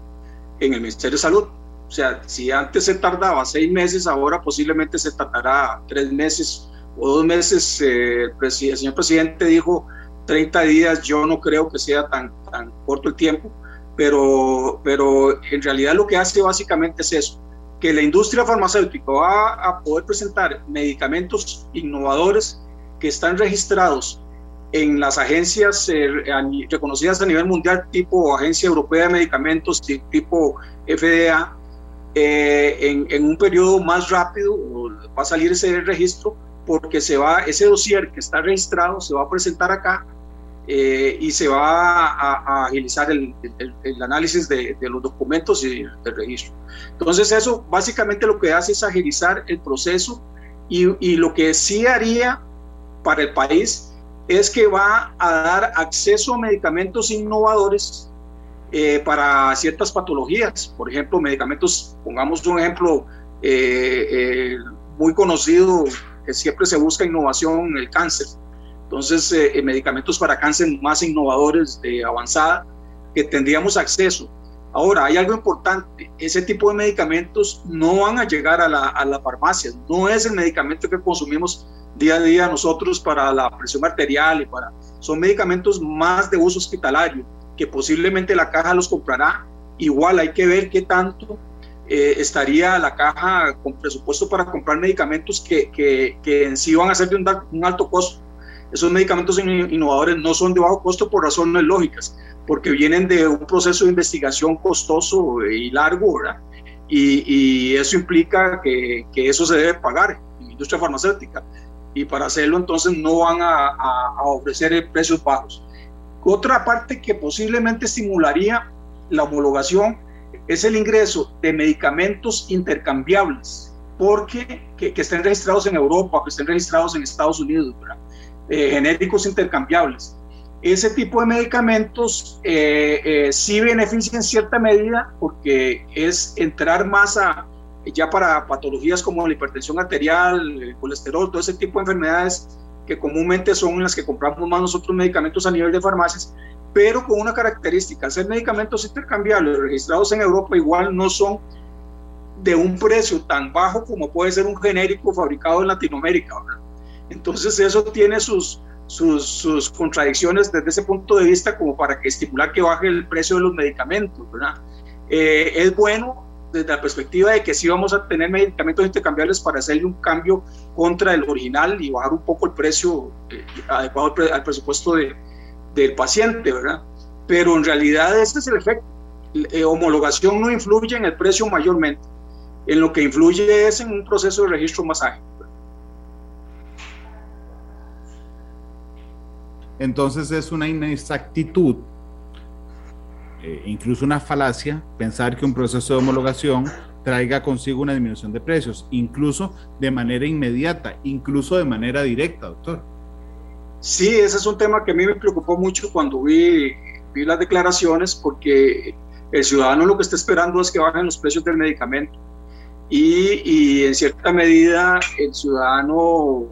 en el Ministerio de Salud. O sea, si antes se tardaba seis meses, ahora posiblemente se tardará tres meses o dos meses. Eh, el, señor presidente dijo 30 días, yo no creo que sea tan, tan corto el tiempo, pero, pero en realidad lo que hace básicamente es eso, que la industria farmacéutica va a poder presentar medicamentos innovadores que están registrados en las agencias eh, reconocidas a nivel mundial, tipo Agencia Europea de Medicamentos, tipo FDA, eh, en, un periodo más rápido va a salir ese registro porque se va, ese dossier que está registrado se va a presentar acá eh, y se va a, agilizar el, el, análisis de, de, los documentos y del registro. Entonces eso básicamente lo que hace es agilizar el proceso y, y lo que sí haría para el país es que va a dar acceso a medicamentos innovadores eh, para ciertas patologías, por ejemplo, medicamentos, pongamos un ejemplo eh, muy conocido, que siempre se busca innovación, el cáncer entonces, eh, eh, medicamentos para cáncer más innovadores de avanzada que tendríamos acceso. Ahora, hay algo importante, ese tipo de medicamentos no van a llegar a la, a la farmacia, no es el medicamento que consumimos día a día nosotros para la presión arterial y para... Son medicamentos más de uso hospitalario, que posiblemente la caja los comprará. Igual hay que ver qué tanto eh, estaría la caja con presupuesto para comprar medicamentos que, que, que en sí van a ser de un, alto costo esos medicamentos innovadores no son de bajo costo por razones lógicas, porque vienen de un proceso de investigación costoso y largo. Y, eso implica que, eso se debe pagar en la industria farmacéutica. Y para hacerlo entonces no van a ofrecer precios bajos. Otra parte que posiblemente estimularía la homologación es el ingreso de medicamentos intercambiables, porque que, que, estén registrados en Europa, que estén registrados en Estados Unidos. Eh, genéricos intercambiables. Ese tipo de medicamentos eh, eh, sí beneficia en cierta medida porque es entrar más a, ya para patologías como la hipertensión arterial, colesterol, todo ese tipo de enfermedades que comúnmente son las que compramos más nosotros medicamentos a nivel de farmacias, pero con una característica, ser medicamentos intercambiables registrados en Europa igual no son de un precio tan bajo como puede ser un genérico fabricado en Latinoamérica. Entonces eso tiene sus, sus, contradicciones desde ese punto de vista como para que estimular que baje el precio de los medicamentos. Eh, es bueno desde la perspectiva de que sí vamos a tener medicamentos intercambiables para hacerle un cambio contra el original y bajar un poco el precio eh, adecuado al, presupuesto de, del paciente, ¿verdad? Pero en realidad ese es el efecto. Eh, homologación no influye en el precio mayormente, en lo que influye es en un proceso de registro más. Entonces es una inexactitud, eh, incluso una falacia, pensar que un proceso de homologación traiga consigo una disminución de precios, incluso de manera inmediata, incluso de manera directa, doctor. Sí, ese es un tema que a mí me preocupó mucho cuando vi, vi las declaraciones, porque el ciudadano lo que está esperando es que bajen los precios del medicamento. Y, y en cierta medida el ciudadano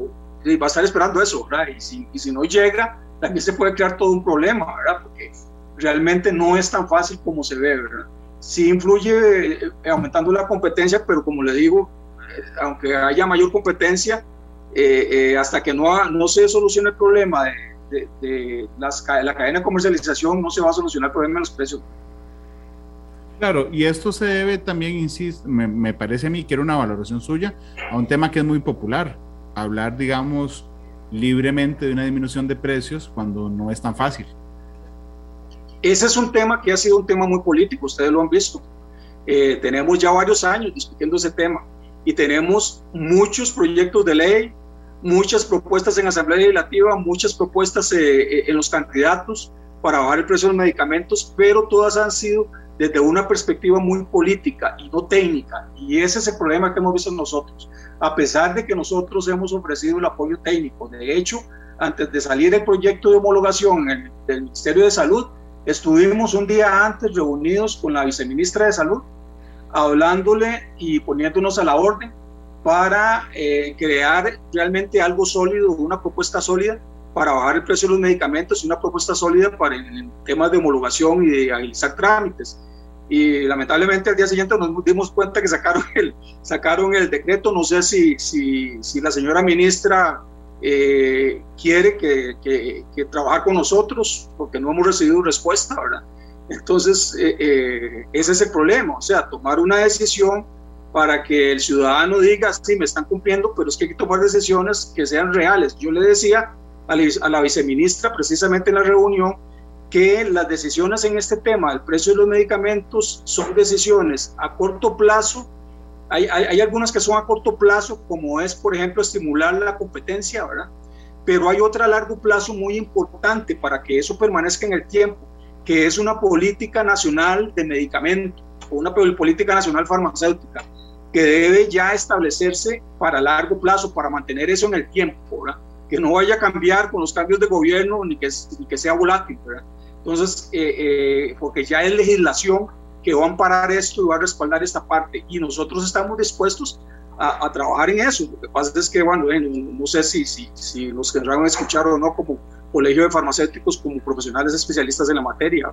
va a estar esperando eso, ¿verdad? Y si, y si no llega, también se puede crear todo un problema, ¿verdad? Porque realmente no es tan fácil como se ve, ¿verdad? Sí influye eh, aumentando la competencia, pero como le digo, eh, aunque haya mayor competencia, eh, hasta que no, no se solucione el problema de, de, las, la cadena de comercialización, no se va a solucionar el problema de los precios. Claro, y esto se debe también, insisto, me, me, parece a mí que era una valoración suya, a un tema que es muy popular, hablar, digamos, libremente de una disminución de precios cuando no es tan fácil. Ese es un tema que ha sido un tema muy político, ustedes lo han visto. Eh, tenemos ya varios años discutiendo ese tema y tenemos muchos proyectos de ley, muchas propuestas en Asamblea Legislativa, muchas propuestas eh, eh, en los candidatos para bajar el precio de los medicamentos, pero todas han sido desde una perspectiva muy política y no técnica. Y ese es el problema que hemos visto nosotros a pesar de que nosotros hemos ofrecido el apoyo técnico. De hecho, antes de salir el proyecto de homologación del Ministerio de Salud, estuvimos un día antes reunidos con la viceministra de Salud, hablándole y poniéndonos a la orden para eh, crear realmente algo sólido, una propuesta sólida para bajar el precio de los medicamentos y una propuesta sólida para en temas de homologación y de agilizar trámites y lamentablemente al día siguiente nos dimos cuenta que sacaron (laughs) el, sacaron el decreto. No sé si, si, si la señora ministra eh, quiere que, que, que, trabajar con nosotros porque no hemos recibido respuesta, ¿verdad? Entonces, eh, eh, ese es el problema, o sea, tomar una decisión para que el ciudadano diga, sí, me están cumpliendo, pero es que hay que tomar decisiones que sean reales. Yo le decía a la, viceministra precisamente en la reunión, que las decisiones en este tema, el precio de los medicamentos, son decisiones a corto plazo. Hay, hay, algunas que son a corto plazo, como es, por ejemplo, estimular la competencia, ¿verdad? pero hay otra a largo plazo muy importante para que eso permanezca en el tiempo, que es una política nacional de medicamentos o una política nacional farmacéutica que debe ya establecerse para largo plazo, para mantener eso en el tiempo, que no vaya a cambiar con los cambios de gobierno ni que, ni que sea volátil. Entonces, eh, eh, porque ya es legislación que va a amparar esto y va a respaldar esta parte. Y nosotros estamos dispuestos a, trabajar en eso. Lo que pasa es que, bueno, no sé si, si, si los que van a escuchar o no como colegio de farmacéuticos, como profesionales especialistas en la materia.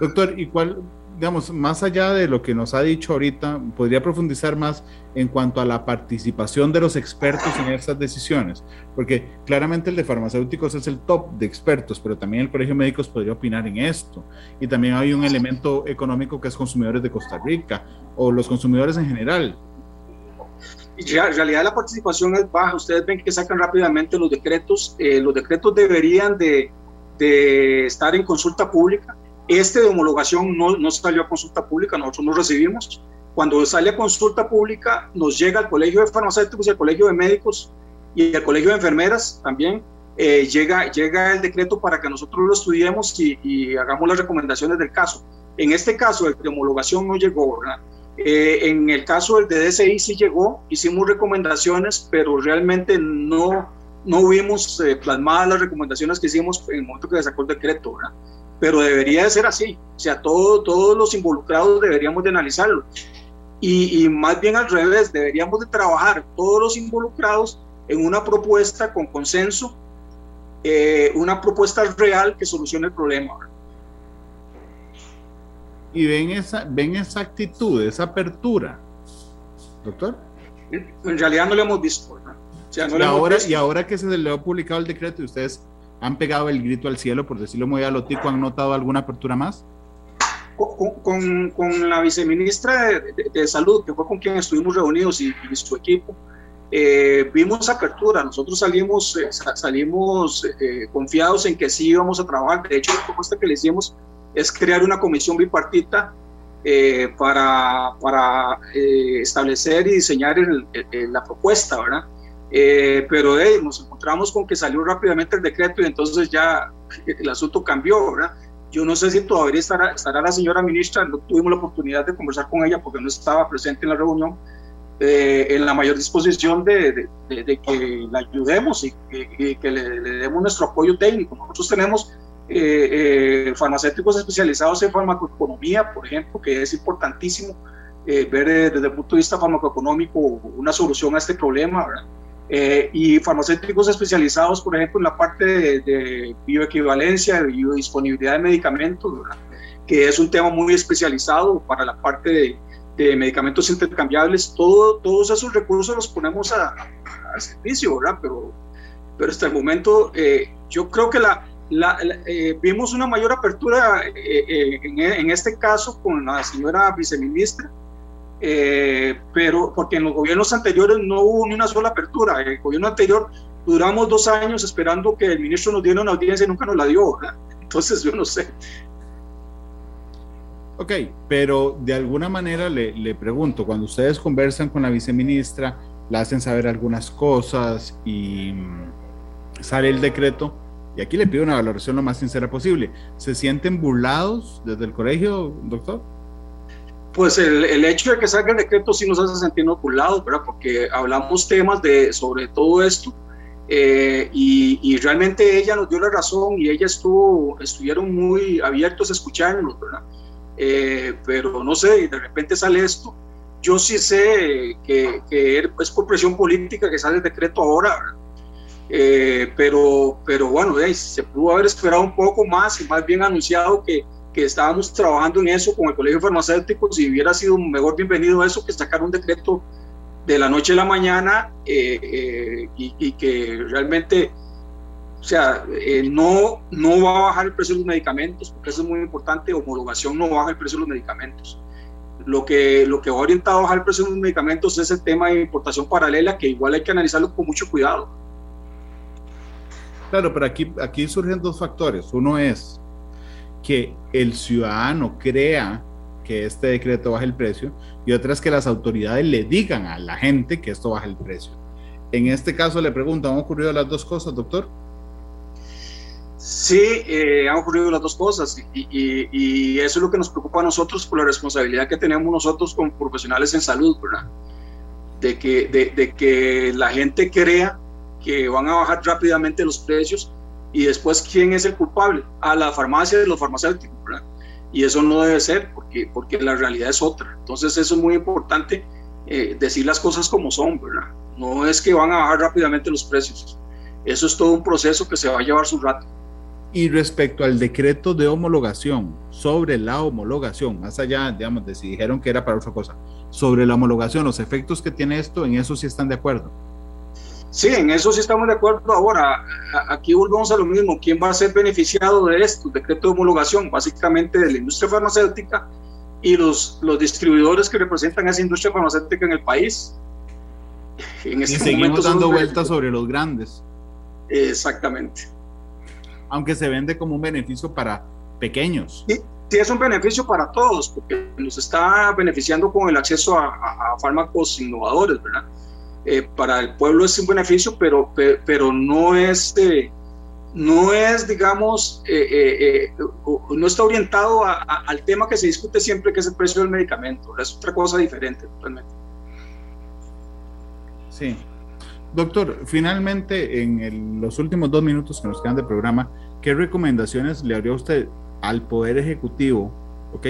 Doctor, ¿y cuál, digamos, más allá de lo que nos ha dicho ahorita, podría profundizar más en cuanto a la participación de los expertos en estas decisiones? Porque claramente el de farmacéuticos es el top de expertos, pero también el Colegio Médicos podría opinar en esto. Y también hay un elemento económico que es consumidores de Costa Rica o los consumidores en general. En realidad la participación es baja. Ustedes ven que sacan rápidamente los decretos. Eh, los decretos deberían de, de estar en consulta pública este de homologación no, no salió a consulta pública, nosotros no recibimos. Cuando sale a consulta pública, nos llega al Colegio de Farmacéuticos y al Colegio de Médicos y al Colegio de Enfermeras también. Eh, llega, llega el decreto para que nosotros lo estudiemos y, hagamos las recomendaciones del caso. En este caso, el de homologación no llegó, eh, en el caso del de DCI sí llegó, hicimos recomendaciones, pero realmente no, no vimos eh, plasmadas las recomendaciones que hicimos en el momento que se sacó el decreto. ¿verdad? Pero debería de ser así. O sea, todo, todos los involucrados deberíamos de analizarlo. Y, más bien al revés, deberíamos de trabajar todos los involucrados en una propuesta con consenso, eh, una propuesta real que solucione el problema. Y ven esa, ven esa actitud, esa apertura, doctor. En realidad no lo hemos visto. y, ahora, y ahora que se le ha publicado el decreto y ustedes han pegado el grito al cielo, por decirlo muy a lo tico, ¿han notado alguna apertura más? Con, con, la viceministra de, Salud, que fue con quien estuvimos reunidos y, su equipo, eh, vimos apertura. Nosotros salimos, eh, salimos eh, confiados en que sí íbamos a trabajar. De hecho, la propuesta que le hicimos es crear una comisión bipartita para, para establecer y diseñar la propuesta, ¿verdad? Eh, pero nos encontramos con que salió rápidamente el decreto y entonces ya el asunto cambió, ¿verdad? Yo no sé si todavía estará, estará la señora ministra, no tuvimos la oportunidad de conversar con ella porque no estaba presente en la reunión, eh, en la mayor disposición de, de, que la ayudemos y, que le, demos nuestro apoyo técnico. Nosotros tenemos eh, farmacéuticos especializados en farmacoeconomía, por ejemplo, que es importantísimo ver desde el punto de vista farmacoeconómico una solución a este problema, ¿verdad? Eh, y farmacéuticos especializados, por ejemplo, en la parte de, bioequivalencia, de biodisponibilidad de medicamentos, que es un tema muy especializado para la parte de, medicamentos intercambiables. Todo, todos esos recursos los ponemos a, servicio, ¿verdad? Pero, pero hasta el momento eh, yo creo que la, la, eh, vimos una mayor apertura en, en, este caso con la señora viceministra eh, pero porque en los gobiernos anteriores no hubo ni una sola apertura. En el gobierno anterior duramos dos años esperando que el ministro nos diera una audiencia y nunca nos la dio. Entonces yo no sé. Ok, pero de alguna manera le, le, pregunto, cuando ustedes conversan con la viceministra, la hacen saber algunas cosas y mm, sale el decreto, y aquí le pido una valoración lo más sincera posible, ¿se sienten burlados desde el colegio, doctor? Pues el, el, hecho de que salga el decreto sí nos hace sentirnos burlados, ¿verdad? Porque hablamos temas de, sobre todo esto eh, y, y, realmente ella nos dio la razón y ella estuvo, estuvieron muy abiertos a escucharnos, ¿verdad? Eh, pero no sé, de repente sale esto. Yo sí sé que, que es por presión política que sale el decreto ahora, ¿verdad? Eh, pero, pero bueno, se pudo haber esperado un poco más y más bien anunciado que, que estábamos trabajando en eso con el Colegio Farmacéutico, si hubiera sido mejor bienvenido eso que sacar un decreto de la noche a la mañana eh, eh, y, que realmente, o sea, eh, no, no va a bajar el precio de los medicamentos, porque eso es muy importante, homologación no baja el precio de los medicamentos. Lo que, lo que va orientado a bajar el precio de los medicamentos es el tema de importación paralela, que igual hay que analizarlo con mucho cuidado. Claro, pero aquí, aquí surgen dos factores. Uno es que el ciudadano crea que este decreto baja el precio y otra es que las autoridades le digan a la gente que esto baja el precio. En este caso le pregunto, ¿han ocurrido las dos cosas, doctor? Sí, eh, han ocurrido las dos cosas y, eso es lo que nos preocupa a nosotros por la responsabilidad que tenemos nosotros como profesionales en salud, ¿verdad? De que, de, que la gente crea que van a bajar rápidamente los precios y después quién es el culpable, a la farmacia de los farmacéuticos, ¿verdad? Y eso no debe ser porque, porque la realidad es otra. Entonces eso es muy importante eh, decir las cosas como son, ¿verdad? No es que van a bajar rápidamente los precios. Eso es todo un proceso que se va a llevar su rato. Y respecto al decreto de homologación, sobre la homologación, más allá, digamos, de si dijeron que era para otra cosa, sobre la homologación, los efectos que tiene esto, ¿en eso sí están de acuerdo? Sí, en eso sí estamos de acuerdo. Ahora, aquí volvemos a lo mismo. ¿Quién va a ser beneficiado de esto? Decreto de homologación, básicamente de la industria farmacéutica y los, los distribuidores que representan esa industria farmacéutica en el país. En este y seguimos dando vueltas sobre los grandes. Exactamente aunque se vende como un beneficio para pequeños. Sí, sí es un beneficio para todos, porque nos está beneficiando con el acceso a, fármacos innovadores, ¿verdad? Eh, para el pueblo es un beneficio, pero, pero, no es... Eh, no es, digamos, eh, no está orientado al tema que se discute siempre, que es el precio del medicamento. Es otra cosa diferente, realmente. Sí, Doctor, finalmente, en los últimos dos minutos que nos quedan de programa, ¿qué recomendaciones le haría usted al Poder Ejecutivo, ok?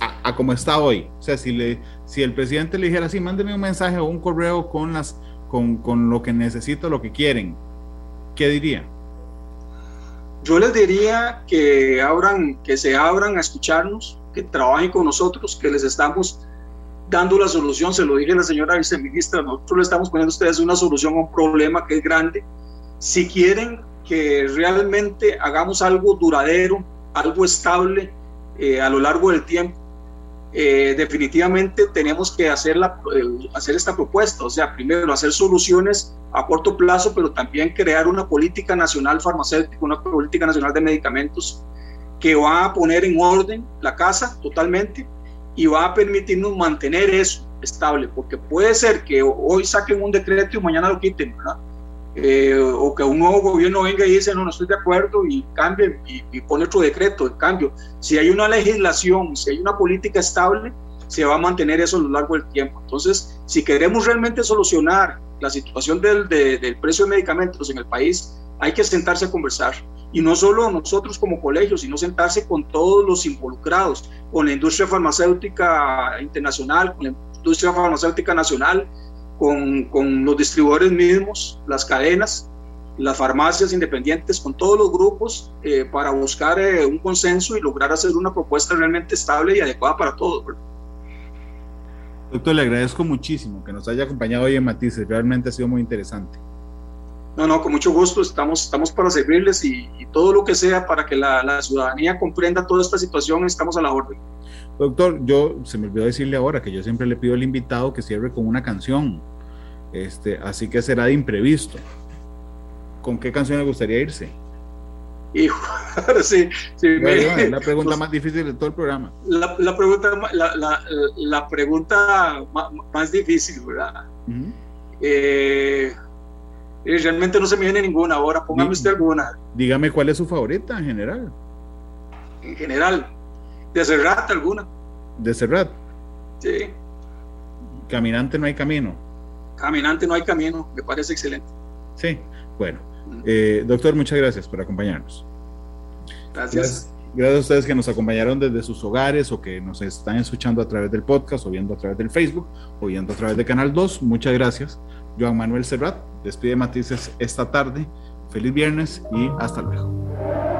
A, como está hoy. O sea, si, le, si el presidente le dijera así, mándeme un mensaje o un correo con, las, con, con lo que necesito, lo que quieren, ¿qué diría? Yo les diría que abran, que se abran a escucharnos, que trabajen con nosotros, que les estamos dando la solución, se lo dije a la señora viceministra, nosotros le estamos poniendo a ustedes una solución a un problema que es grande. Si quieren que realmente hagamos algo duradero, algo estable eh, a lo largo del tiempo, eh, definitivamente tenemos que hacer, la, eh, hacer esta propuesta, o sea, primero hacer soluciones a corto plazo, pero también crear una política nacional farmacéutica, una política nacional de medicamentos que va a poner en orden la casa totalmente, y va a permitirnos mantener eso estable, porque puede ser que hoy saquen un decreto y mañana lo quiten, ¿verdad? Eh, o que un nuevo gobierno venga y dice, no, no estoy de acuerdo y cambie y, pone otro decreto. En cambio, si hay una legislación, si hay una política estable, se va a mantener eso a lo largo del tiempo. Entonces, si queremos realmente solucionar la situación del, del precio de medicamentos en el país, hay que sentarse a conversar y no solo nosotros como colegio, sino sentarse con todos los involucrados, con la industria farmacéutica internacional, con la industria farmacéutica nacional, con, con los distribuidores mismos, las cadenas, las farmacias independientes, con todos los grupos, eh, para buscar eh, un consenso y lograr hacer una propuesta realmente estable y adecuada para todos. Doctor, le agradezco muchísimo que nos haya acompañado hoy en Matices, realmente ha sido muy interesante. No, no, con mucho gusto, estamos, estamos para servirles y, todo lo que sea para que la, ciudadanía comprenda toda esta situación, estamos a la orden. Doctor, yo se me olvidó decirle ahora que yo siempre le pido al invitado que cierre con una canción, este, así que será de imprevisto. ¿Con qué canción le gustaría irse? Hijo, (laughs) sí, sí la pregunta más difícil de todo el programa. La, pregunta, la, pregunta más, difícil, ¿verdad? eh, realmente no se me viene ninguna ahora, póngame usted alguna. Dígame cuál es su favorita en general. En general, de Serrat alguna. ¿De Serrat? Sí. Caminante no hay camino. Caminante no hay camino, me parece excelente. Sí, bueno. Eh, doctor, muchas gracias por acompañarnos. Gracias. gracias. a ustedes que nos acompañaron desde sus hogares o que nos están escuchando a través del podcast o viendo a través del Facebook o viendo a través de Canal 2. Muchas gracias. Joan Manuel Serrat despide Matices esta tarde. Feliz viernes y hasta luego.